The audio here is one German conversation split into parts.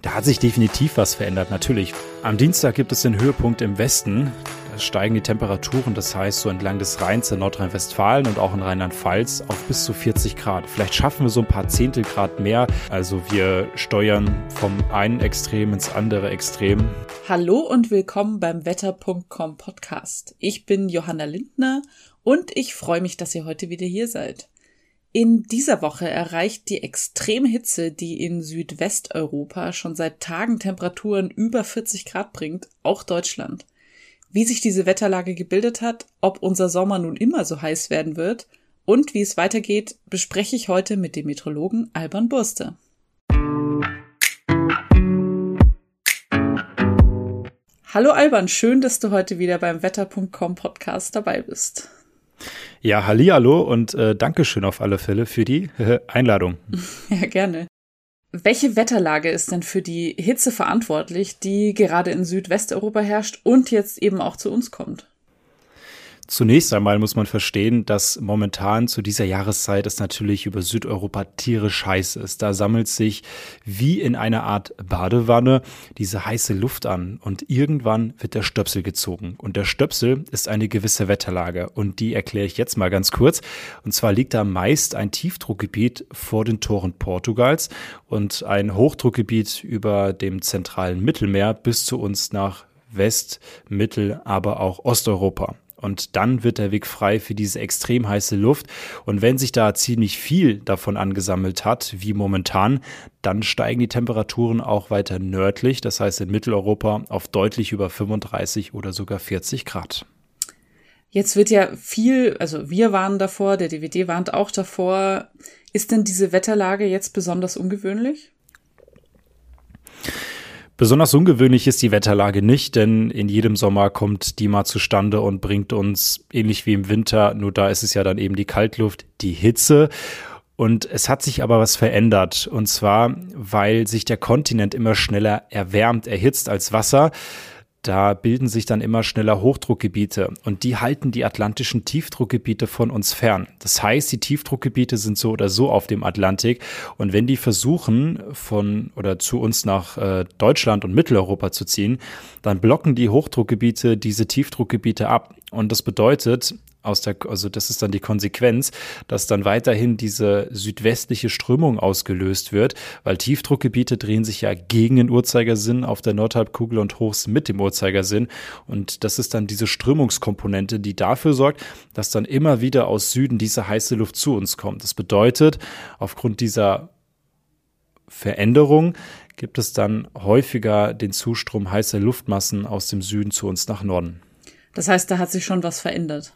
Da hat sich definitiv was verändert, natürlich. Am Dienstag gibt es den Höhepunkt im Westen. Da steigen die Temperaturen, das heißt so entlang des Rheins in Nordrhein-Westfalen und auch in Rheinland-Pfalz auf bis zu 40 Grad. Vielleicht schaffen wir so ein paar Zehntel Grad mehr. Also wir steuern vom einen Extrem ins andere Extrem. Hallo und willkommen beim Wetter.com Podcast. Ich bin Johanna Lindner und ich freue mich, dass ihr heute wieder hier seid. In dieser Woche erreicht die extreme Hitze, die in Südwesteuropa schon seit Tagen Temperaturen über 40 Grad bringt, auch Deutschland. Wie sich diese Wetterlage gebildet hat, ob unser Sommer nun immer so heiß werden wird und wie es weitergeht, bespreche ich heute mit dem Metrologen Alban Burste. Hallo Alban, schön, dass du heute wieder beim Wetter.com Podcast dabei bist. Ja, hallo und äh, Dankeschön auf alle Fälle für die äh, Einladung. Ja, gerne. Welche Wetterlage ist denn für die Hitze verantwortlich, die gerade in Südwesteuropa herrscht und jetzt eben auch zu uns kommt? Zunächst einmal muss man verstehen, dass momentan zu dieser Jahreszeit es natürlich über Südeuropa tierisch heiß ist. Da sammelt sich wie in einer Art Badewanne diese heiße Luft an und irgendwann wird der Stöpsel gezogen. Und der Stöpsel ist eine gewisse Wetterlage und die erkläre ich jetzt mal ganz kurz. Und zwar liegt da meist ein Tiefdruckgebiet vor den Toren Portugals und ein Hochdruckgebiet über dem zentralen Mittelmeer bis zu uns nach West, Mittel, aber auch Osteuropa. Und dann wird der Weg frei für diese extrem heiße Luft. Und wenn sich da ziemlich viel davon angesammelt hat, wie momentan, dann steigen die Temperaturen auch weiter nördlich, das heißt in Mitteleuropa auf deutlich über 35 oder sogar 40 Grad. Jetzt wird ja viel, also wir warnen davor, der DVD warnt auch davor. Ist denn diese Wetterlage jetzt besonders ungewöhnlich? Besonders ungewöhnlich ist die Wetterlage nicht, denn in jedem Sommer kommt die mal zustande und bringt uns, ähnlich wie im Winter, nur da ist es ja dann eben die Kaltluft, die Hitze. Und es hat sich aber was verändert. Und zwar, weil sich der Kontinent immer schneller erwärmt, erhitzt als Wasser. Da bilden sich dann immer schneller Hochdruckgebiete und die halten die atlantischen Tiefdruckgebiete von uns fern. Das heißt, die Tiefdruckgebiete sind so oder so auf dem Atlantik und wenn die versuchen von oder zu uns nach äh, Deutschland und Mitteleuropa zu ziehen, dann blocken die Hochdruckgebiete diese Tiefdruckgebiete ab und das bedeutet, aus der, also das ist dann die Konsequenz, dass dann weiterhin diese südwestliche Strömung ausgelöst wird, weil Tiefdruckgebiete drehen sich ja gegen den Uhrzeigersinn auf der Nordhalbkugel und Hochs mit dem Uhrzeigersinn. Und das ist dann diese Strömungskomponente, die dafür sorgt, dass dann immer wieder aus Süden diese heiße Luft zu uns kommt. Das bedeutet, aufgrund dieser Veränderung gibt es dann häufiger den Zustrom heißer Luftmassen aus dem Süden zu uns nach Norden. Das heißt, da hat sich schon was verändert.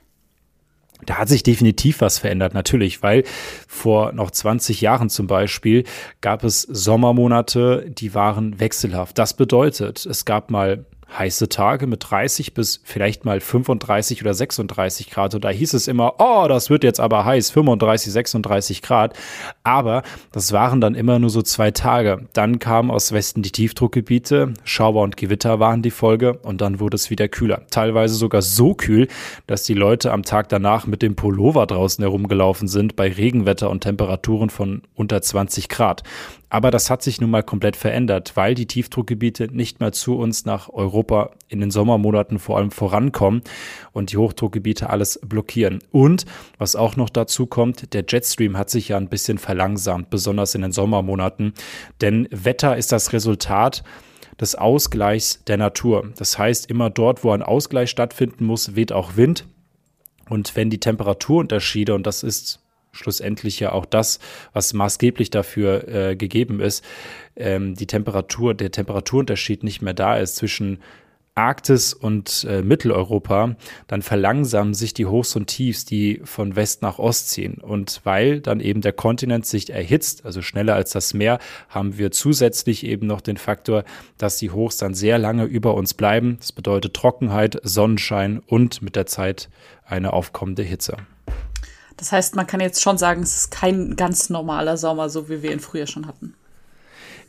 Da hat sich definitiv was verändert, natürlich, weil vor noch 20 Jahren zum Beispiel gab es Sommermonate, die waren wechselhaft. Das bedeutet, es gab mal heiße Tage mit 30 bis vielleicht mal 35 oder 36 Grad. Und da hieß es immer, oh, das wird jetzt aber heiß, 35, 36 Grad. Aber das waren dann immer nur so zwei Tage. Dann kamen aus Westen die Tiefdruckgebiete, Schauer und Gewitter waren die Folge und dann wurde es wieder kühler. Teilweise sogar so kühl, dass die Leute am Tag danach mit dem Pullover draußen herumgelaufen sind bei Regenwetter und Temperaturen von unter 20 Grad. Aber das hat sich nun mal komplett verändert, weil die Tiefdruckgebiete nicht mehr zu uns nach Europa in den Sommermonaten vor allem vorankommen und die Hochdruckgebiete alles blockieren. Und was auch noch dazu kommt, der Jetstream hat sich ja ein bisschen verlangsamt, besonders in den Sommermonaten. Denn Wetter ist das Resultat des Ausgleichs der Natur. Das heißt, immer dort, wo ein Ausgleich stattfinden muss, weht auch Wind. Und wenn die Temperaturunterschiede, und das ist schlussendlich ja auch das, was maßgeblich dafür äh, gegeben ist, ähm, die Temperatur, der Temperaturunterschied nicht mehr da ist zwischen Arktis und äh, Mitteleuropa, dann verlangsamen sich die Hochs und Tiefs, die von West nach Ost ziehen. Und weil dann eben der Kontinent sich erhitzt, also schneller als das Meer, haben wir zusätzlich eben noch den Faktor, dass die Hochs dann sehr lange über uns bleiben. Das bedeutet Trockenheit, Sonnenschein und mit der Zeit eine aufkommende Hitze. Das heißt, man kann jetzt schon sagen, es ist kein ganz normaler Sommer, so wie wir ihn früher schon hatten.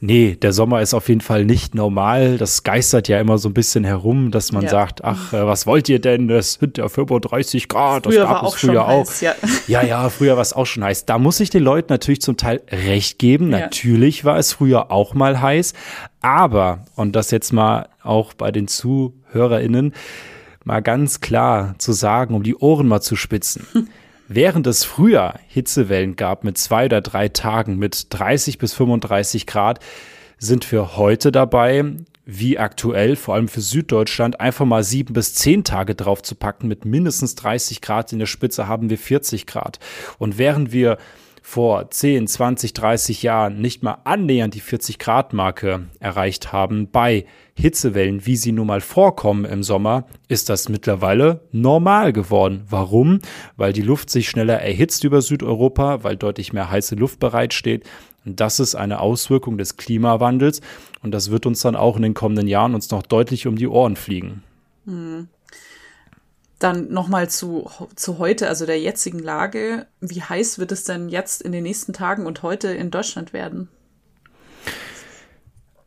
Nee, der Sommer ist auf jeden Fall nicht normal. Das geistert ja immer so ein bisschen herum, dass man ja. sagt, ach, äh, was wollt ihr denn? Es sind ja 35 Grad. Früher das gab war es früher auch. Heiß, ja. ja, ja, früher war es auch schon heiß. Da muss ich den Leuten natürlich zum Teil recht geben. Ja. Natürlich war es früher auch mal heiß. Aber, und das jetzt mal auch bei den ZuhörerInnen, mal ganz klar zu sagen, um die Ohren mal zu spitzen. Während es früher Hitzewellen gab mit zwei oder drei Tagen mit 30 bis 35 Grad, sind wir heute dabei, wie aktuell, vor allem für Süddeutschland, einfach mal sieben bis zehn Tage drauf zu packen. Mit mindestens 30 Grad in der Spitze haben wir 40 Grad. Und während wir vor 10, 20, 30 Jahren nicht mal annähernd die 40 Grad Marke erreicht haben bei Hitzewellen, wie sie nun mal vorkommen im Sommer, ist das mittlerweile normal geworden. Warum? Weil die Luft sich schneller erhitzt über Südeuropa, weil deutlich mehr heiße Luft bereitsteht. Und das ist eine Auswirkung des Klimawandels und das wird uns dann auch in den kommenden Jahren uns noch deutlich um die Ohren fliegen. Hm. Dann nochmal zu, zu heute, also der jetzigen Lage. Wie heiß wird es denn jetzt in den nächsten Tagen und heute in Deutschland werden?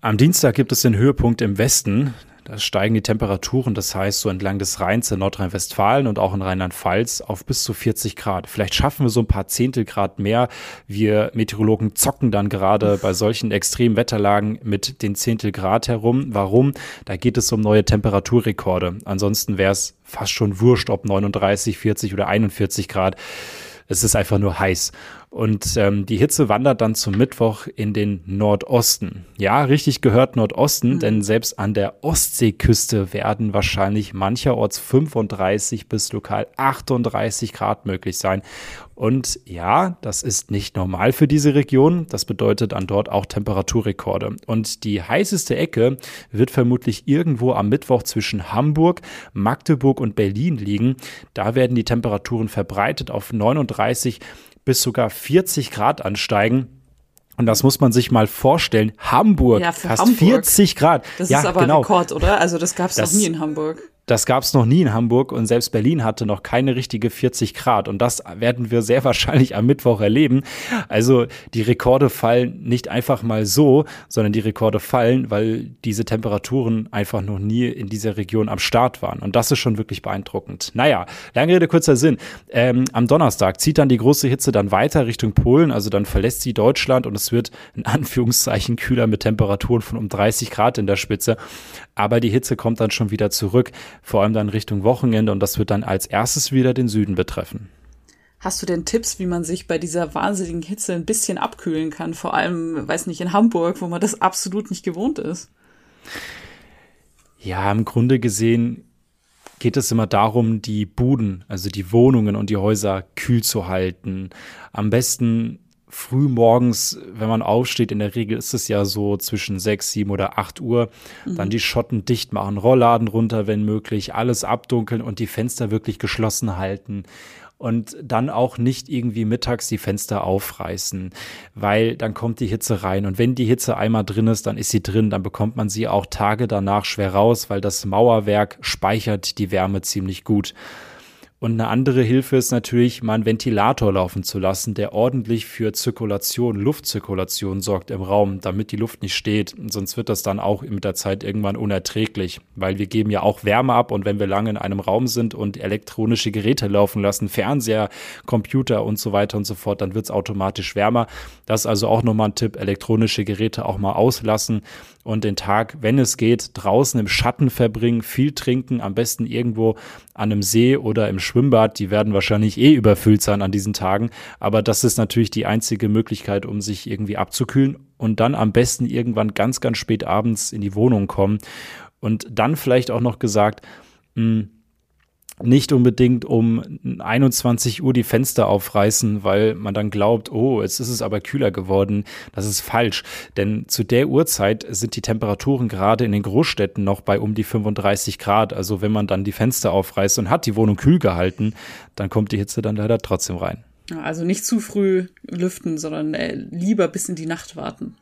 Am Dienstag gibt es den Höhepunkt im Westen. Da steigen die Temperaturen, das heißt so entlang des Rheins in Nordrhein-Westfalen und auch in Rheinland-Pfalz auf bis zu 40 Grad. Vielleicht schaffen wir so ein paar Zehntel Grad mehr. Wir Meteorologen zocken dann gerade bei solchen extremen Wetterlagen mit den Zehntel Grad herum. Warum? Da geht es um neue Temperaturrekorde. Ansonsten wäre es fast schon wurscht, ob 39, 40 oder 41 Grad. Es ist einfach nur heiß. Und ähm, die Hitze wandert dann zum Mittwoch in den Nordosten. Ja, richtig gehört Nordosten, mhm. denn selbst an der Ostseeküste werden wahrscheinlich mancherorts 35 bis lokal 38 Grad möglich sein. Und ja, das ist nicht normal für diese Region. Das bedeutet an dort auch Temperaturrekorde. Und die heißeste Ecke wird vermutlich irgendwo am Mittwoch zwischen Hamburg, Magdeburg und Berlin liegen. Da werden die Temperaturen verbreitet auf 39 bis sogar 40 Grad ansteigen. Und das muss man sich mal vorstellen. Hamburg, ja, fast Hamburg. 40 Grad. Das ja, ist aber genau. Rekord, oder? Also das gab es noch nie in Hamburg. Das gab es noch nie in Hamburg und selbst Berlin hatte noch keine richtige 40 Grad. Und das werden wir sehr wahrscheinlich am Mittwoch erleben. Also die Rekorde fallen nicht einfach mal so, sondern die Rekorde fallen, weil diese Temperaturen einfach noch nie in dieser Region am Start waren. Und das ist schon wirklich beeindruckend. Naja, lange Rede, kurzer Sinn. Ähm, am Donnerstag zieht dann die große Hitze dann weiter Richtung Polen. Also dann verlässt sie Deutschland und es wird in Anführungszeichen kühler mit Temperaturen von um 30 Grad in der Spitze. Aber die Hitze kommt dann schon wieder zurück vor allem dann Richtung Wochenende und das wird dann als erstes wieder den Süden betreffen. Hast du denn Tipps, wie man sich bei dieser wahnsinnigen Hitze ein bisschen abkühlen kann? Vor allem, weiß nicht, in Hamburg, wo man das absolut nicht gewohnt ist. Ja, im Grunde gesehen geht es immer darum, die Buden, also die Wohnungen und die Häuser kühl zu halten. Am besten früh morgens, wenn man aufsteht, in der Regel ist es ja so zwischen sechs, sieben oder acht Uhr, mhm. dann die Schotten dicht machen, Rollladen runter, wenn möglich, alles abdunkeln und die Fenster wirklich geschlossen halten und dann auch nicht irgendwie mittags die Fenster aufreißen, weil dann kommt die Hitze rein. Und wenn die Hitze einmal drin ist, dann ist sie drin, dann bekommt man sie auch Tage danach schwer raus, weil das Mauerwerk speichert die Wärme ziemlich gut. Und eine andere Hilfe ist natürlich, mal einen Ventilator laufen zu lassen, der ordentlich für Zirkulation, Luftzirkulation sorgt im Raum, damit die Luft nicht steht. Sonst wird das dann auch mit der Zeit irgendwann unerträglich, weil wir geben ja auch Wärme ab und wenn wir lange in einem Raum sind und elektronische Geräte laufen lassen, Fernseher, Computer und so weiter und so fort, dann wird es automatisch wärmer. Das ist also auch nochmal ein Tipp, elektronische Geräte auch mal auslassen und den Tag, wenn es geht, draußen im Schatten verbringen, viel trinken, am besten irgendwo an einem See oder im Schwimmbad. Die werden wahrscheinlich eh überfüllt sein an diesen Tagen, aber das ist natürlich die einzige Möglichkeit, um sich irgendwie abzukühlen und dann am besten irgendwann ganz, ganz spät abends in die Wohnung kommen und dann vielleicht auch noch gesagt, mh, hm, nicht unbedingt um 21 Uhr die Fenster aufreißen, weil man dann glaubt, oh, jetzt ist es aber kühler geworden. Das ist falsch, denn zu der Uhrzeit sind die Temperaturen gerade in den Großstädten noch bei um die 35 Grad. Also wenn man dann die Fenster aufreißt und hat die Wohnung kühl gehalten, dann kommt die Hitze dann leider trotzdem rein. Also nicht zu früh lüften, sondern äh, lieber bis in die Nacht warten.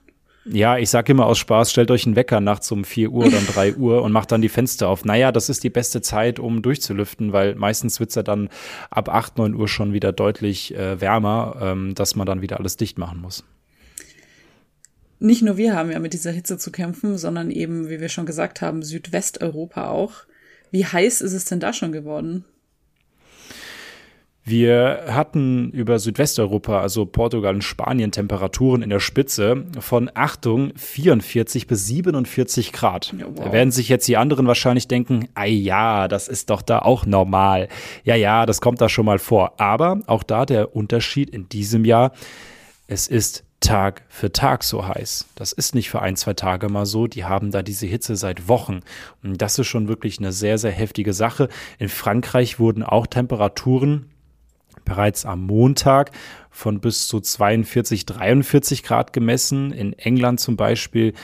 Ja, ich sage immer aus Spaß, stellt euch einen Wecker nachts um 4 Uhr oder um 3 Uhr und macht dann die Fenster auf. Naja, das ist die beste Zeit, um durchzulüften, weil meistens wird's ja dann ab 8, 9 Uhr schon wieder deutlich äh, wärmer, ähm, dass man dann wieder alles dicht machen muss. nicht nur wir haben ja mit dieser Hitze zu kämpfen, sondern eben, wie wir schon gesagt haben, Südwesteuropa auch. Wie heiß ist es denn da schon geworden? Wir hatten über Südwesteuropa, also Portugal und Spanien, Temperaturen in der Spitze von Achtung 44 bis 47 Grad. Ja, wow. Da werden sich jetzt die anderen wahrscheinlich denken, ah ja, das ist doch da auch normal. Ja, ja, das kommt da schon mal vor. Aber auch da der Unterschied in diesem Jahr, es ist Tag für Tag so heiß. Das ist nicht für ein, zwei Tage mal so. Die haben da diese Hitze seit Wochen. Und das ist schon wirklich eine sehr, sehr heftige Sache. In Frankreich wurden auch Temperaturen bereits am Montag von bis zu 42, 43 Grad gemessen. In England zum Beispiel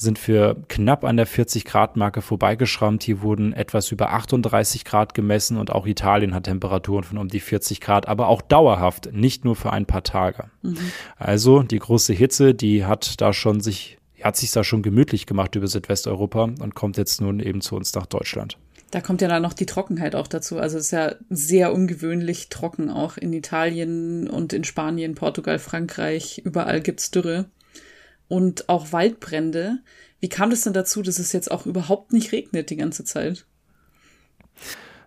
sind für knapp an der 40 Grad Marke vorbeigeschrammt. Hier wurden etwas über 38 Grad gemessen und auch Italien hat Temperaturen von um die 40 Grad, aber auch dauerhaft, nicht nur für ein paar Tage. Mhm. Also die große Hitze, die hat da schon sich, hat sich da schon gemütlich gemacht über Südwesteuropa und kommt jetzt nun eben zu uns nach Deutschland. Da kommt ja dann noch die Trockenheit auch dazu. Also es ist ja sehr ungewöhnlich trocken auch in Italien und in Spanien, Portugal, Frankreich. Überall gibt's Dürre und auch Waldbrände. Wie kam das denn dazu, dass es jetzt auch überhaupt nicht regnet die ganze Zeit?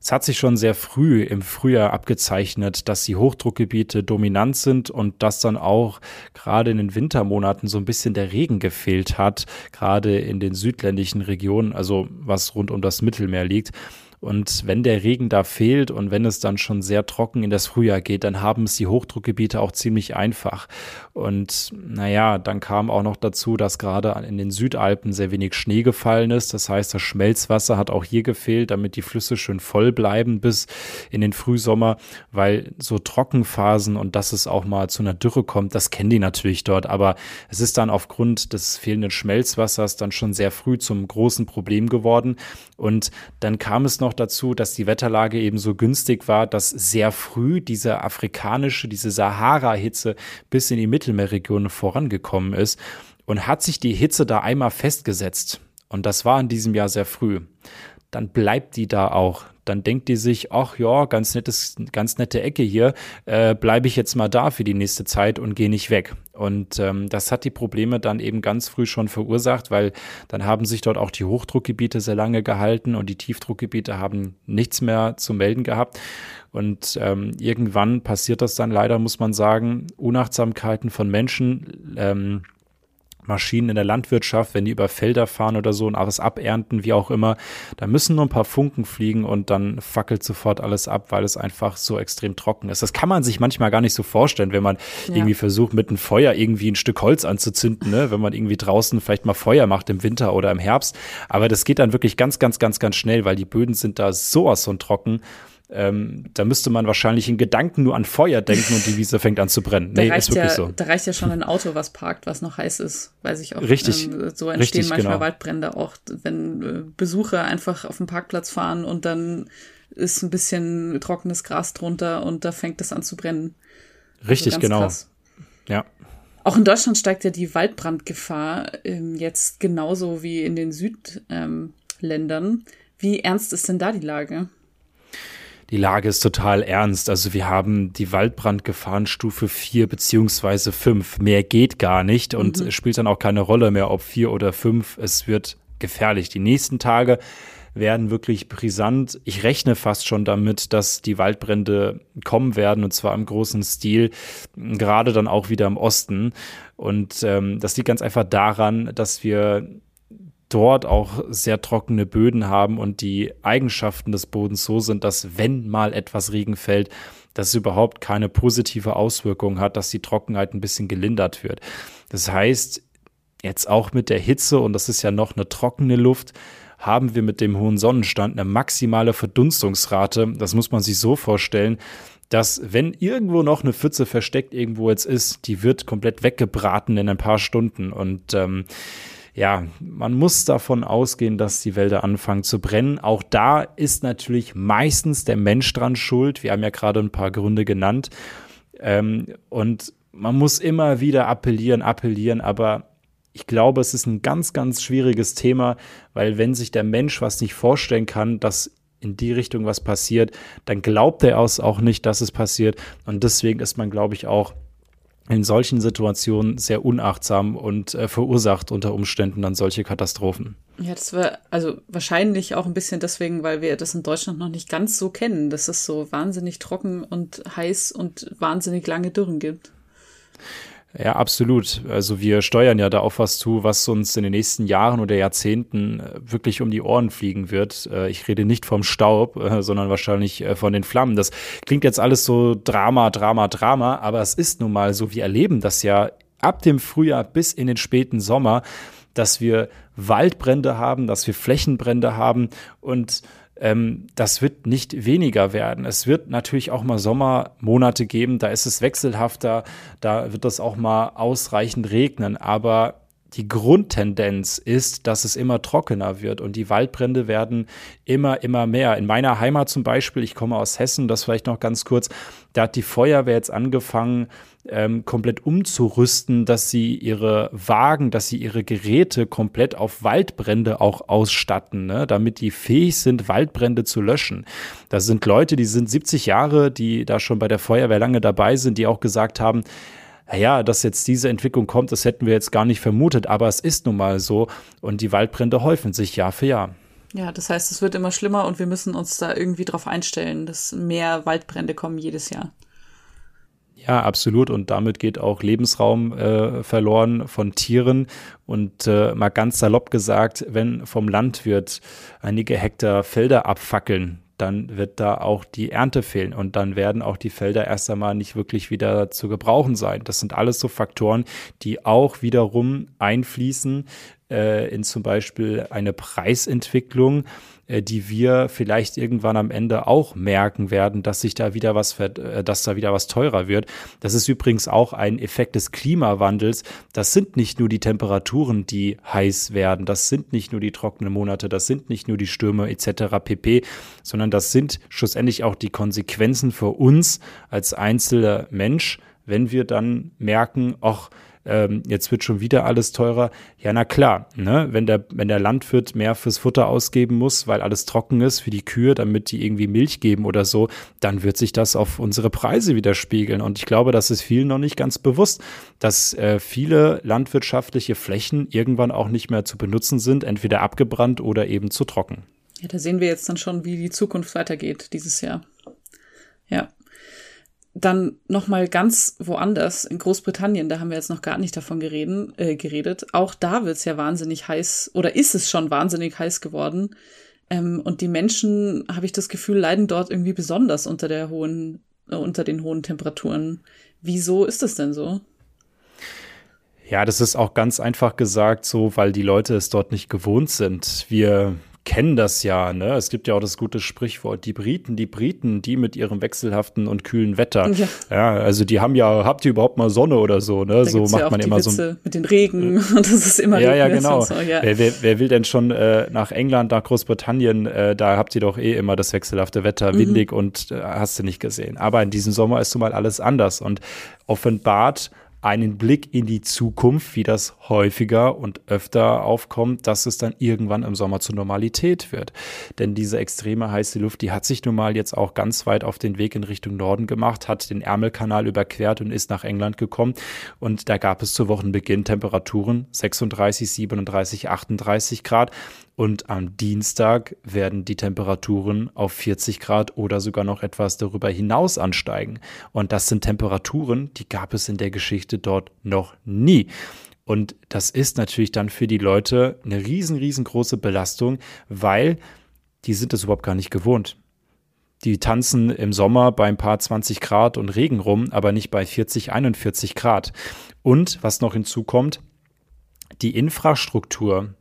Es hat sich schon sehr früh im Frühjahr abgezeichnet, dass die Hochdruckgebiete dominant sind und dass dann auch gerade in den Wintermonaten so ein bisschen der Regen gefehlt hat, gerade in den südländischen Regionen, also was rund um das Mittelmeer liegt. Und wenn der Regen da fehlt und wenn es dann schon sehr trocken in das Frühjahr geht, dann haben es die Hochdruckgebiete auch ziemlich einfach. Und naja, dann kam auch noch dazu, dass gerade in den Südalpen sehr wenig Schnee gefallen ist. Das heißt, das Schmelzwasser hat auch hier gefehlt, damit die Flüsse schön voll bleiben bis in den Frühsommer, weil so Trockenphasen und dass es auch mal zu einer Dürre kommt, das kennen die natürlich dort. Aber es ist dann aufgrund des fehlenden Schmelzwassers dann schon sehr früh zum großen Problem geworden. Und dann kam es noch noch dazu, dass die Wetterlage eben so günstig war, dass sehr früh diese afrikanische, diese Sahara-Hitze bis in die Mittelmeerregion vorangekommen ist und hat sich die Hitze da einmal festgesetzt. Und das war in diesem Jahr sehr früh. Dann bleibt die da auch dann denkt die sich, ach ja, ganz nettes, ganz nette Ecke hier, äh, bleibe ich jetzt mal da für die nächste Zeit und gehe nicht weg. Und ähm, das hat die Probleme dann eben ganz früh schon verursacht, weil dann haben sich dort auch die Hochdruckgebiete sehr lange gehalten und die Tiefdruckgebiete haben nichts mehr zu melden gehabt. Und ähm, irgendwann passiert das dann leider, muss man sagen, Unachtsamkeiten von Menschen. Ähm, Maschinen in der Landwirtschaft, wenn die über Felder fahren oder so und alles abernten, wie auch immer, da müssen nur ein paar Funken fliegen und dann fackelt sofort alles ab, weil es einfach so extrem trocken ist. Das kann man sich manchmal gar nicht so vorstellen, wenn man ja. irgendwie versucht, mit einem Feuer irgendwie ein Stück Holz anzuzünden, ne? wenn man irgendwie draußen vielleicht mal Feuer macht im Winter oder im Herbst. Aber das geht dann wirklich ganz, ganz, ganz, ganz schnell, weil die Böden sind da sowas von trocken ähm, da müsste man wahrscheinlich in Gedanken nur an Feuer denken und die Wiese fängt an zu brennen. Nee, ist wirklich ja, so. Da reicht ja schon ein Auto, was parkt, was noch heiß ist, weiß ich auch. Richtig. Ähm, so entstehen richtig, manchmal genau. Waldbrände auch, wenn äh, Besucher einfach auf den Parkplatz fahren und dann ist ein bisschen trockenes Gras drunter und da fängt es an zu brennen. Richtig, also genau. Krass. Ja. Auch in Deutschland steigt ja die Waldbrandgefahr ähm, jetzt genauso wie in den Südländern. Ähm, wie ernst ist denn da die Lage? Die Lage ist total ernst. Also wir haben die Waldbrandgefahrenstufe 4 beziehungsweise 5. Mehr geht gar nicht und mhm. es spielt dann auch keine Rolle mehr, ob 4 oder 5. Es wird gefährlich. Die nächsten Tage werden wirklich brisant. Ich rechne fast schon damit, dass die Waldbrände kommen werden und zwar im großen Stil, gerade dann auch wieder im Osten. Und ähm, das liegt ganz einfach daran, dass wir dort auch sehr trockene Böden haben und die Eigenschaften des Bodens so sind, dass wenn mal etwas Regen fällt, dass es überhaupt keine positive Auswirkung hat, dass die Trockenheit ein bisschen gelindert wird. Das heißt, jetzt auch mit der Hitze und das ist ja noch eine trockene Luft, haben wir mit dem hohen Sonnenstand eine maximale Verdunstungsrate. Das muss man sich so vorstellen, dass wenn irgendwo noch eine Pfütze versteckt irgendwo jetzt ist, die wird komplett weggebraten in ein paar Stunden und ähm, ja, man muss davon ausgehen, dass die Wälder anfangen zu brennen. Auch da ist natürlich meistens der Mensch dran schuld. Wir haben ja gerade ein paar Gründe genannt. Ähm, und man muss immer wieder appellieren, appellieren, aber ich glaube, es ist ein ganz, ganz schwieriges Thema, weil wenn sich der Mensch was nicht vorstellen kann, dass in die Richtung was passiert, dann glaubt er auch nicht, dass es passiert. Und deswegen ist man, glaube ich, auch in solchen Situationen sehr unachtsam und äh, verursacht unter Umständen dann solche Katastrophen. Ja, das war also wahrscheinlich auch ein bisschen deswegen, weil wir das in Deutschland noch nicht ganz so kennen, dass es so wahnsinnig trocken und heiß und wahnsinnig lange Dürren gibt. Ja, absolut. Also wir steuern ja da auf was zu, was uns in den nächsten Jahren oder Jahrzehnten äh, wirklich um die Ohren fliegen wird. Äh, ich rede nicht vom Staub, äh, sondern wahrscheinlich von den Flammen. Das klingt jetzt alles so Drama, Drama, Drama, aber es ist nun mal so, wir erleben das ja ab dem Frühjahr bis in den späten Sommer, dass wir Waldbrände haben, dass wir Flächenbrände haben und ähm, das wird nicht weniger werden. Es wird natürlich auch mal Sommermonate geben, da ist es wechselhafter, da wird es auch mal ausreichend regnen, aber die Grundtendenz ist, dass es immer trockener wird und die Waldbrände werden immer, immer mehr. In meiner Heimat zum Beispiel, ich komme aus Hessen, das vielleicht noch ganz kurz, da hat die Feuerwehr jetzt angefangen, ähm, komplett umzurüsten, dass sie ihre Wagen, dass sie ihre Geräte komplett auf Waldbrände auch ausstatten, ne? damit die fähig sind, Waldbrände zu löschen. Das sind Leute, die sind 70 Jahre, die da schon bei der Feuerwehr lange dabei sind, die auch gesagt haben, ja, dass jetzt diese Entwicklung kommt, das hätten wir jetzt gar nicht vermutet, aber es ist nun mal so und die Waldbrände häufen sich Jahr für Jahr. Ja, das heißt, es wird immer schlimmer und wir müssen uns da irgendwie drauf einstellen, dass mehr Waldbrände kommen jedes Jahr. Ja, absolut. Und damit geht auch Lebensraum äh, verloren von Tieren. Und äh, mal ganz salopp gesagt, wenn vom Landwirt einige Hektar Felder abfackeln, dann wird da auch die Ernte fehlen und dann werden auch die Felder erst einmal nicht wirklich wieder zu gebrauchen sein. Das sind alles so Faktoren, die auch wiederum einfließen äh, in zum Beispiel eine Preisentwicklung die wir vielleicht irgendwann am Ende auch merken werden, dass sich da wieder was, äh, dass da wieder was teurer wird. Das ist übrigens auch ein Effekt des Klimawandels. Das sind nicht nur die Temperaturen, die heiß werden. Das sind nicht nur die trockenen Monate. Das sind nicht nur die Stürme etc. pp, sondern das sind schlussendlich auch die Konsequenzen für uns als einzelner Mensch, wenn wir dann merken, ach, ähm, jetzt wird schon wieder alles teurer. Ja, na klar, ne? wenn, der, wenn der Landwirt mehr fürs Futter ausgeben muss, weil alles trocken ist für die Kühe, damit die irgendwie Milch geben oder so, dann wird sich das auf unsere Preise widerspiegeln. Und ich glaube, das ist vielen noch nicht ganz bewusst, dass äh, viele landwirtschaftliche Flächen irgendwann auch nicht mehr zu benutzen sind, entweder abgebrannt oder eben zu trocken. Ja, da sehen wir jetzt dann schon, wie die Zukunft weitergeht dieses Jahr. Ja dann noch mal ganz woanders in Großbritannien, da haben wir jetzt noch gar nicht davon gereden, äh, geredet. Auch da wird's ja wahnsinnig heiß oder ist es schon wahnsinnig heiß geworden. Ähm, und die Menschen, habe ich das Gefühl, leiden dort irgendwie besonders unter der hohen, äh, unter den hohen Temperaturen. Wieso ist das denn so? Ja, das ist auch ganz einfach gesagt so, weil die Leute es dort nicht gewohnt sind. Wir kennen das ja, ne? Es gibt ja auch das gute Sprichwort, die Briten, die Briten, die mit ihrem wechselhaften und kühlen Wetter. Ja, ja also die haben ja, habt ihr überhaupt mal Sonne oder so, ne? Da so macht ja man immer Witze so. Mit den Regen und das ist immer Ja, ja, genau. So, ja. Wer, wer, wer, will denn schon äh, nach England, nach Großbritannien, äh, da habt ihr doch eh immer das wechselhafte Wetter, mhm. windig und äh, hast du nicht gesehen. Aber in diesem Sommer ist nun mal alles anders und offenbart einen Blick in die Zukunft, wie das häufiger und öfter aufkommt, dass es dann irgendwann im Sommer zur Normalität wird. Denn diese extreme heiße Luft, die hat sich nun mal jetzt auch ganz weit auf den Weg in Richtung Norden gemacht, hat den Ärmelkanal überquert und ist nach England gekommen. Und da gab es zu Wochenbeginn Temperaturen 36, 37, 38 Grad. Und am Dienstag werden die Temperaturen auf 40 Grad oder sogar noch etwas darüber hinaus ansteigen. Und das sind Temperaturen, die gab es in der Geschichte dort noch nie. Und das ist natürlich dann für die Leute eine riesen, riesengroße Belastung, weil die sind es überhaupt gar nicht gewohnt. Die tanzen im Sommer bei ein paar 20 Grad und Regen rum, aber nicht bei 40, 41 Grad. Und was noch hinzukommt, die Infrastruktur,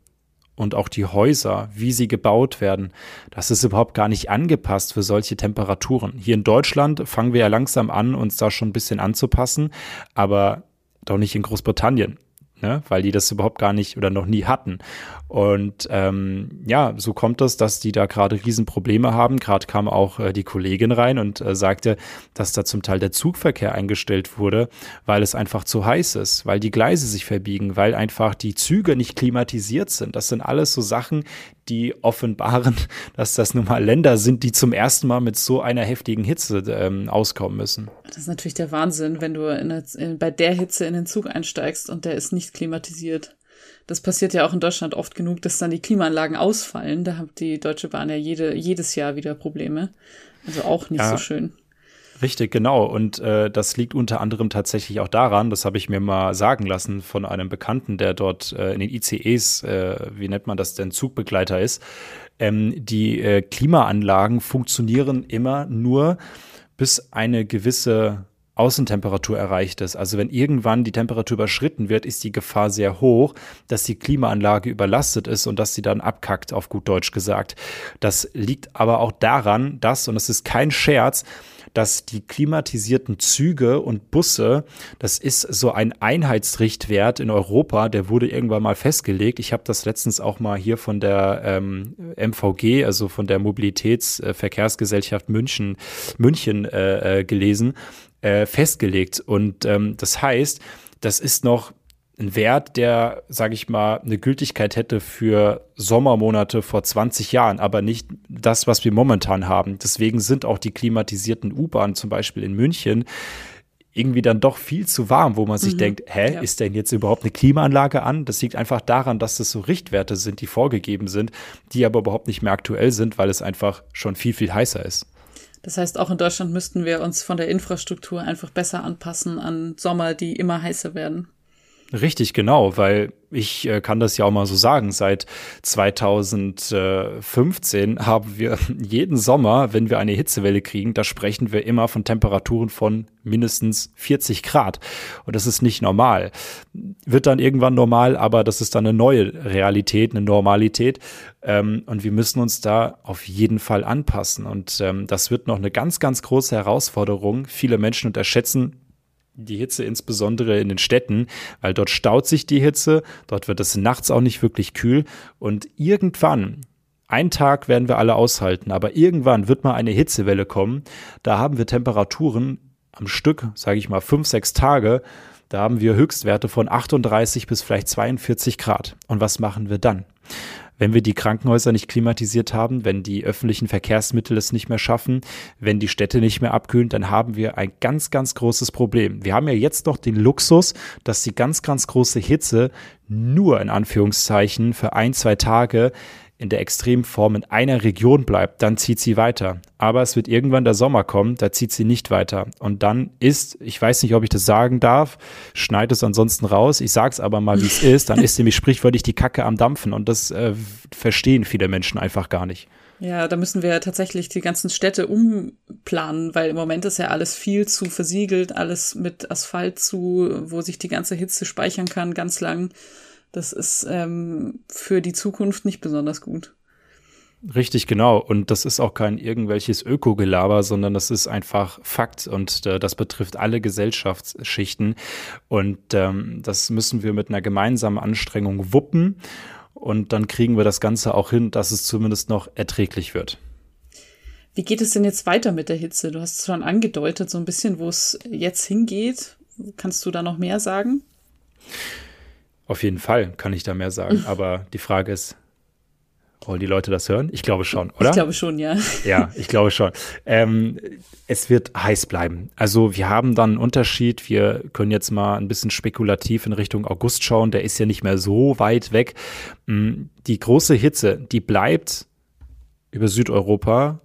und auch die Häuser, wie sie gebaut werden, das ist überhaupt gar nicht angepasst für solche Temperaturen. Hier in Deutschland fangen wir ja langsam an, uns da schon ein bisschen anzupassen, aber doch nicht in Großbritannien. ne? weil die das überhaupt gar nicht oder noch nie hatten. Und ähm, ja, so kommt es, dass die da gerade Riesenprobleme haben. Gerade kam auch äh, die Kollegin rein und äh, sagte, dass da zum Teil der Zugverkehr eingestellt wurde, weil es einfach zu heiß ist, weil die Gleise sich verbiegen, weil einfach die Züge nicht klimatisiert sind. Das sind alles so Sachen, die offenbaren, dass das nun mal Länder sind, die zum ersten Mal mit so einer heftigen Hitze ähm, auskommen müssen. Das ist natürlich der Wahnsinn, wenn du in, in, bei der Hitze in den Zug einsteigst und der ist nicht klimatisiert. Das passiert ja auch in Deutschland oft genug, dass dann die Klimaanlagen ausfallen. Da hat die Deutsche Bahn ja jede, jedes Jahr wieder Probleme. Also auch nicht ja. so schön. Richtig, genau. Und äh, das liegt unter anderem tatsächlich auch daran, das habe ich mir mal sagen lassen von einem Bekannten, der dort äh, in den ICEs, äh, wie nennt man das denn, Zugbegleiter ist. Ähm, die äh, Klimaanlagen funktionieren immer nur bis eine gewisse Außentemperatur erreicht ist. Also wenn irgendwann die Temperatur überschritten wird, ist die Gefahr sehr hoch, dass die Klimaanlage überlastet ist und dass sie dann abkackt, auf gut Deutsch gesagt. Das liegt aber auch daran, dass, und das ist kein Scherz, dass die klimatisierten Züge und Busse, das ist so ein Einheitsrichtwert in Europa, der wurde irgendwann mal festgelegt. Ich habe das letztens auch mal hier von der ähm, MVG, also von der Mobilitätsverkehrsgesellschaft München, München äh, äh, gelesen äh, festgelegt. Und ähm, das heißt, das ist noch ein Wert, der, sage ich mal, eine Gültigkeit hätte für Sommermonate vor 20 Jahren, aber nicht das, was wir momentan haben. Deswegen sind auch die klimatisierten U-Bahnen zum Beispiel in München irgendwie dann doch viel zu warm, wo man sich mhm. denkt, hä, ja. ist denn jetzt überhaupt eine Klimaanlage an? Das liegt einfach daran, dass das so Richtwerte sind, die vorgegeben sind, die aber überhaupt nicht mehr aktuell sind, weil es einfach schon viel, viel heißer ist. Das heißt, auch in Deutschland müssten wir uns von der Infrastruktur einfach besser anpassen an Sommer, die immer heißer werden. Richtig, genau, weil ich äh, kann das ja auch mal so sagen, seit 2015 haben wir jeden Sommer, wenn wir eine Hitzewelle kriegen, da sprechen wir immer von Temperaturen von mindestens 40 Grad. Und das ist nicht normal. Wird dann irgendwann normal, aber das ist dann eine neue Realität, eine Normalität. Ähm, und wir müssen uns da auf jeden Fall anpassen. Und ähm, das wird noch eine ganz, ganz große Herausforderung. Viele Menschen unterschätzen die Hitze insbesondere in den Städten, weil dort staut sich die Hitze, dort wird es nachts auch nicht wirklich kühl und irgendwann, ein Tag werden wir alle aushalten, aber irgendwann wird mal eine Hitzewelle kommen, da haben wir Temperaturen am Stück, sage ich mal fünf, sechs Tage, da haben wir Höchstwerte von 38 bis vielleicht 42 Grad. Und was machen wir dann? Wenn wir die Krankenhäuser nicht klimatisiert haben, wenn die öffentlichen Verkehrsmittel es nicht mehr schaffen, wenn die Städte nicht mehr abkühlen, dann haben wir ein ganz, ganz großes Problem. Wir haben ja jetzt noch den Luxus, dass die ganz, ganz große Hitze nur in Anführungszeichen für ein, zwei Tage in der Extremform in einer Region bleibt, dann zieht sie weiter. Aber es wird irgendwann der Sommer kommen, da zieht sie nicht weiter. Und dann ist, ich weiß nicht, ob ich das sagen darf, schneid es ansonsten raus, ich sag's aber mal, wie es ist, dann ist nämlich sprichwörtlich die Kacke am Dampfen. Und das äh, verstehen viele Menschen einfach gar nicht. Ja, da müssen wir tatsächlich die ganzen Städte umplanen, weil im Moment ist ja alles viel zu versiegelt, alles mit Asphalt zu, wo sich die ganze Hitze speichern kann, ganz lang. Das ist ähm, für die Zukunft nicht besonders gut. Richtig, genau. Und das ist auch kein irgendwelches Ökogelaber, sondern das ist einfach Fakt und äh, das betrifft alle Gesellschaftsschichten. Und ähm, das müssen wir mit einer gemeinsamen Anstrengung wuppen. Und dann kriegen wir das Ganze auch hin, dass es zumindest noch erträglich wird. Wie geht es denn jetzt weiter mit der Hitze? Du hast es schon angedeutet, so ein bisschen, wo es jetzt hingeht. Kannst du da noch mehr sagen? Auf jeden Fall kann ich da mehr sagen. Aber die Frage ist, wollen die Leute das hören? Ich glaube schon, oder? Ich glaube schon, ja. Ja, ich glaube schon. Ähm, es wird heiß bleiben. Also wir haben dann einen Unterschied. Wir können jetzt mal ein bisschen spekulativ in Richtung August schauen. Der ist ja nicht mehr so weit weg. Mm, die große Hitze, die bleibt über Südeuropa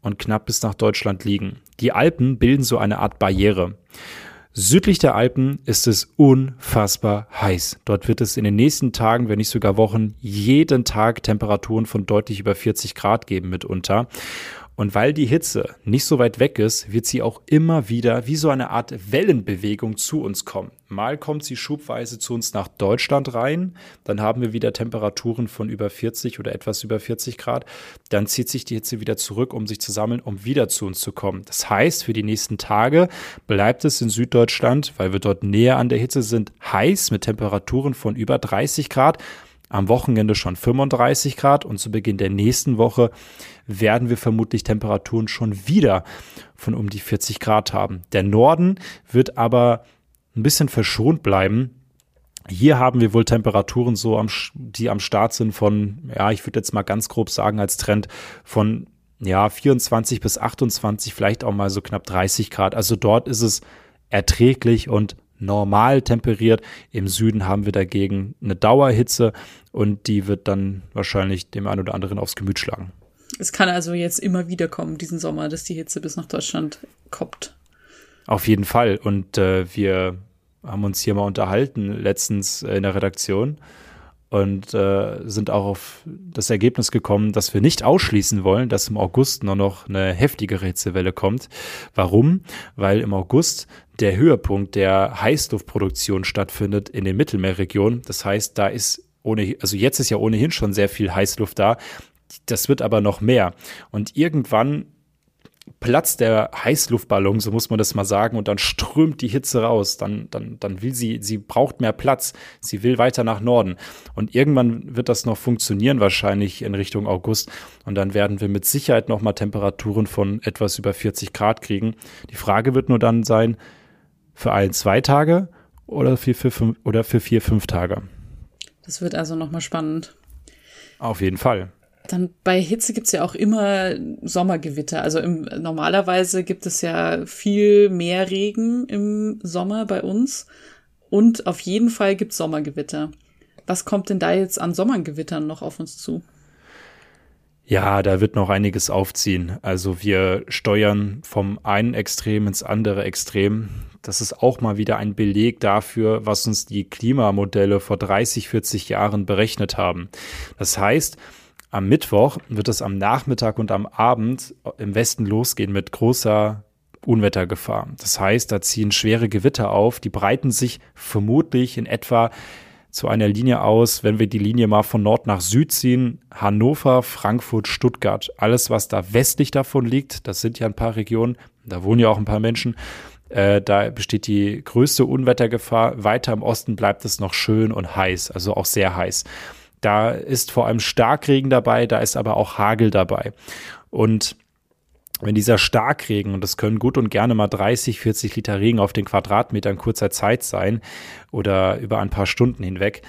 und knapp bis nach Deutschland liegen. Die Alpen bilden so eine Art Barriere. Südlich der Alpen ist es unfassbar heiß. Dort wird es in den nächsten Tagen, wenn nicht sogar Wochen, jeden Tag Temperaturen von deutlich über 40 Grad geben mitunter. Und weil die Hitze nicht so weit weg ist, wird sie auch immer wieder wie so eine Art Wellenbewegung zu uns kommen. Mal kommt sie schubweise zu uns nach Deutschland rein, dann haben wir wieder Temperaturen von über 40 oder etwas über 40 Grad, dann zieht sich die Hitze wieder zurück, um sich zu sammeln, um wieder zu uns zu kommen. Das heißt, für die nächsten Tage bleibt es in Süddeutschland, weil wir dort näher an der Hitze sind, heiß mit Temperaturen von über 30 Grad am Wochenende schon 35 Grad und zu Beginn der nächsten Woche werden wir vermutlich Temperaturen schon wieder von um die 40 Grad haben. Der Norden wird aber ein bisschen verschont bleiben. Hier haben wir wohl Temperaturen so, am, die am Start sind von, ja, ich würde jetzt mal ganz grob sagen als Trend von ja, 24 bis 28, vielleicht auch mal so knapp 30 Grad. Also dort ist es erträglich und normal temperiert. Im Süden haben wir dagegen eine Dauerhitze und die wird dann wahrscheinlich dem einen oder anderen aufs Gemüt schlagen. Es kann also jetzt immer wieder kommen, diesen Sommer, dass die Hitze bis nach Deutschland kommt. Auf jeden Fall. Und äh, wir haben uns hier mal unterhalten, letztens in der Redaktion und äh, sind auch auf das Ergebnis gekommen, dass wir nicht ausschließen wollen, dass im August nur noch eine heftigere Hitzewelle kommt. Warum? Weil im August der Höhepunkt der Heißluftproduktion stattfindet in den Mittelmeerregionen. Das heißt, da ist ohne, also jetzt ist ja ohnehin schon sehr viel Heißluft da. Das wird aber noch mehr. Und irgendwann platzt der Heißluftballon, so muss man das mal sagen, und dann strömt die Hitze raus. Dann, dann, dann will sie, sie braucht mehr Platz. Sie will weiter nach Norden. Und irgendwann wird das noch funktionieren, wahrscheinlich in Richtung August. Und dann werden wir mit Sicherheit nochmal Temperaturen von etwas über 40 Grad kriegen. Die Frage wird nur dann sein, für ein, zwei Tage oder für, für, fünf, oder für vier, fünf Tage. Das wird also nochmal spannend. Auf jeden Fall. Dann bei Hitze gibt es ja auch immer Sommergewitter. Also im, normalerweise gibt es ja viel mehr Regen im Sommer bei uns. Und auf jeden Fall gibt es Sommergewitter. Was kommt denn da jetzt an Sommergewittern noch auf uns zu? Ja, da wird noch einiges aufziehen. Also wir steuern vom einen Extrem ins andere Extrem. Das ist auch mal wieder ein Beleg dafür, was uns die Klimamodelle vor 30, 40 Jahren berechnet haben. Das heißt, am Mittwoch wird es am Nachmittag und am Abend im Westen losgehen mit großer Unwettergefahr. Das heißt, da ziehen schwere Gewitter auf, die breiten sich vermutlich in etwa zu einer Linie aus, wenn wir die Linie mal von Nord nach Süd ziehen, Hannover, Frankfurt, Stuttgart, alles, was da westlich davon liegt, das sind ja ein paar Regionen, da wohnen ja auch ein paar Menschen, äh, da besteht die größte Unwettergefahr. Weiter im Osten bleibt es noch schön und heiß, also auch sehr heiß. Da ist vor allem Starkregen dabei, da ist aber auch Hagel dabei. Und wenn dieser Starkregen, und das können gut und gerne mal 30, 40 Liter Regen auf den Quadratmeter in kurzer Zeit sein oder über ein paar Stunden hinweg,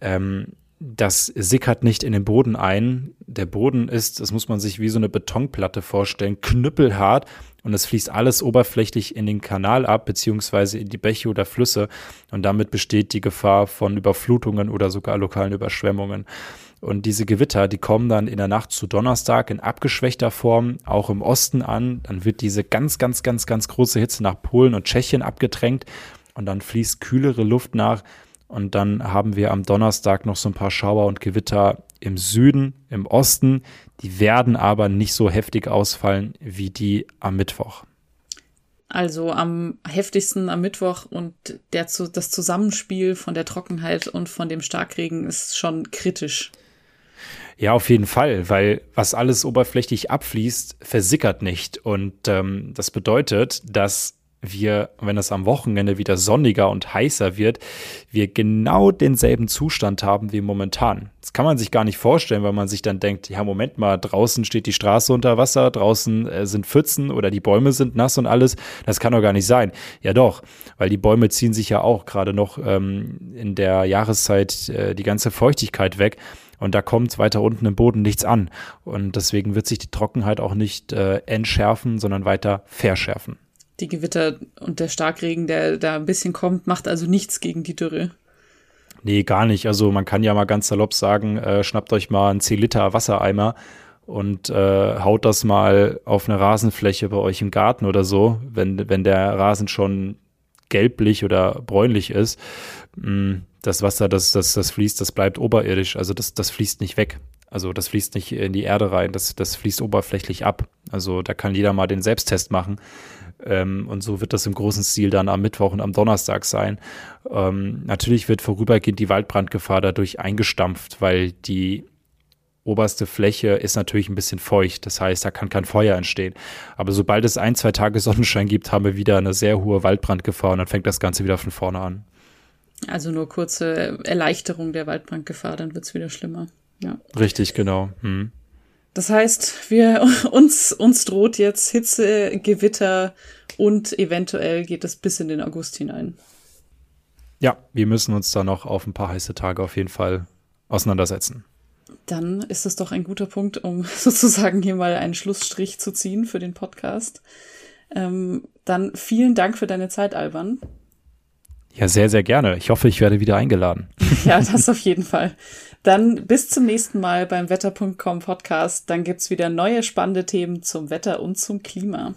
ähm, das sickert nicht in den Boden ein. Der Boden ist, das muss man sich wie so eine Betonplatte vorstellen, knüppelhart und es fließt alles oberflächlich in den Kanal ab, beziehungsweise in die Bäche oder Flüsse. Und damit besteht die Gefahr von Überflutungen oder sogar lokalen Überschwemmungen. Und diese Gewitter, die kommen dann in der Nacht zu Donnerstag in abgeschwächter Form auch im Osten an. Dann wird diese ganz, ganz, ganz, ganz große Hitze nach Polen und Tschechien abgedrängt. Und dann fließt kühlere Luft nach. Und dann haben wir am Donnerstag noch so ein paar Schauer und Gewitter im Süden, im Osten. Die werden aber nicht so heftig ausfallen wie die am Mittwoch. Also am heftigsten am Mittwoch und der, das Zusammenspiel von der Trockenheit und von dem Starkregen ist schon kritisch. Ja, auf jeden Fall, weil was alles oberflächlich abfließt, versickert nicht. Und ähm, das bedeutet, dass wir, wenn es am Wochenende wieder sonniger und heißer wird, wir genau denselben Zustand haben wie momentan. Das kann man sich gar nicht vorstellen, weil man sich dann denkt, ja, Moment mal, draußen steht die Straße unter Wasser, draußen äh, sind Pfützen oder die Bäume sind nass und alles. Das kann doch gar nicht sein. Ja doch, weil die Bäume ziehen sich ja auch gerade noch ähm, in der Jahreszeit äh, die ganze Feuchtigkeit weg. Und da kommt weiter unten im Boden nichts an. Und deswegen wird sich die Trockenheit auch nicht äh, entschärfen, sondern weiter verschärfen die Gewitter und der Starkregen, der da ein bisschen kommt, macht also nichts gegen die Dürre. Nee, gar nicht. Also man kann ja mal ganz salopp sagen, äh, schnappt euch mal einen 10 Liter Wassereimer und äh, haut das mal auf eine Rasenfläche bei euch im Garten oder so, wenn, wenn der Rasen schon gelblich oder bräunlich ist. Mm, das Wasser, das, das, das fließt, das bleibt oberirdisch, also das, das fließt nicht weg. Also das fließt nicht in die Erde rein, das, das fließt oberflächlich ab. Also da kann jeder mal den Selbsttest machen. Ähm, und so wird das im großen Stil dann am Mittwoch und am Donnerstag sein. Ähm, natürlich wird vorübergehend die Waldbrandgefahr dadurch eingestampft, weil die oberste Fläche ist natürlich ein bisschen feucht. Das heißt, da kann kein Feuer entstehen. Aber sobald es ein, zwei Tage Sonnenschein gibt, haben wir wieder eine sehr hohe Waldbrandgefahr und dann fängt das Ganze wieder von vorne an. Also nur kurze Erleichterung der Waldbrandgefahr, dann wird es wieder schlimmer. Ja. Richtig, genau. Hm. Das heißt, wir uns uns droht jetzt Hitze, Gewitter und eventuell geht es bis in den August hinein. Ja, wir müssen uns da noch auf ein paar heiße Tage auf jeden Fall auseinandersetzen. Dann ist es doch ein guter Punkt, um sozusagen hier mal einen Schlussstrich zu ziehen für den Podcast. Ähm, dann vielen Dank für deine Zeit, Alban. Ja, sehr, sehr gerne. Ich hoffe, ich werde wieder eingeladen. ja, das auf jeden Fall. Dann bis zum nächsten Mal beim Wetter.com Podcast. Dann gibt's wieder neue spannende Themen zum Wetter und zum Klima.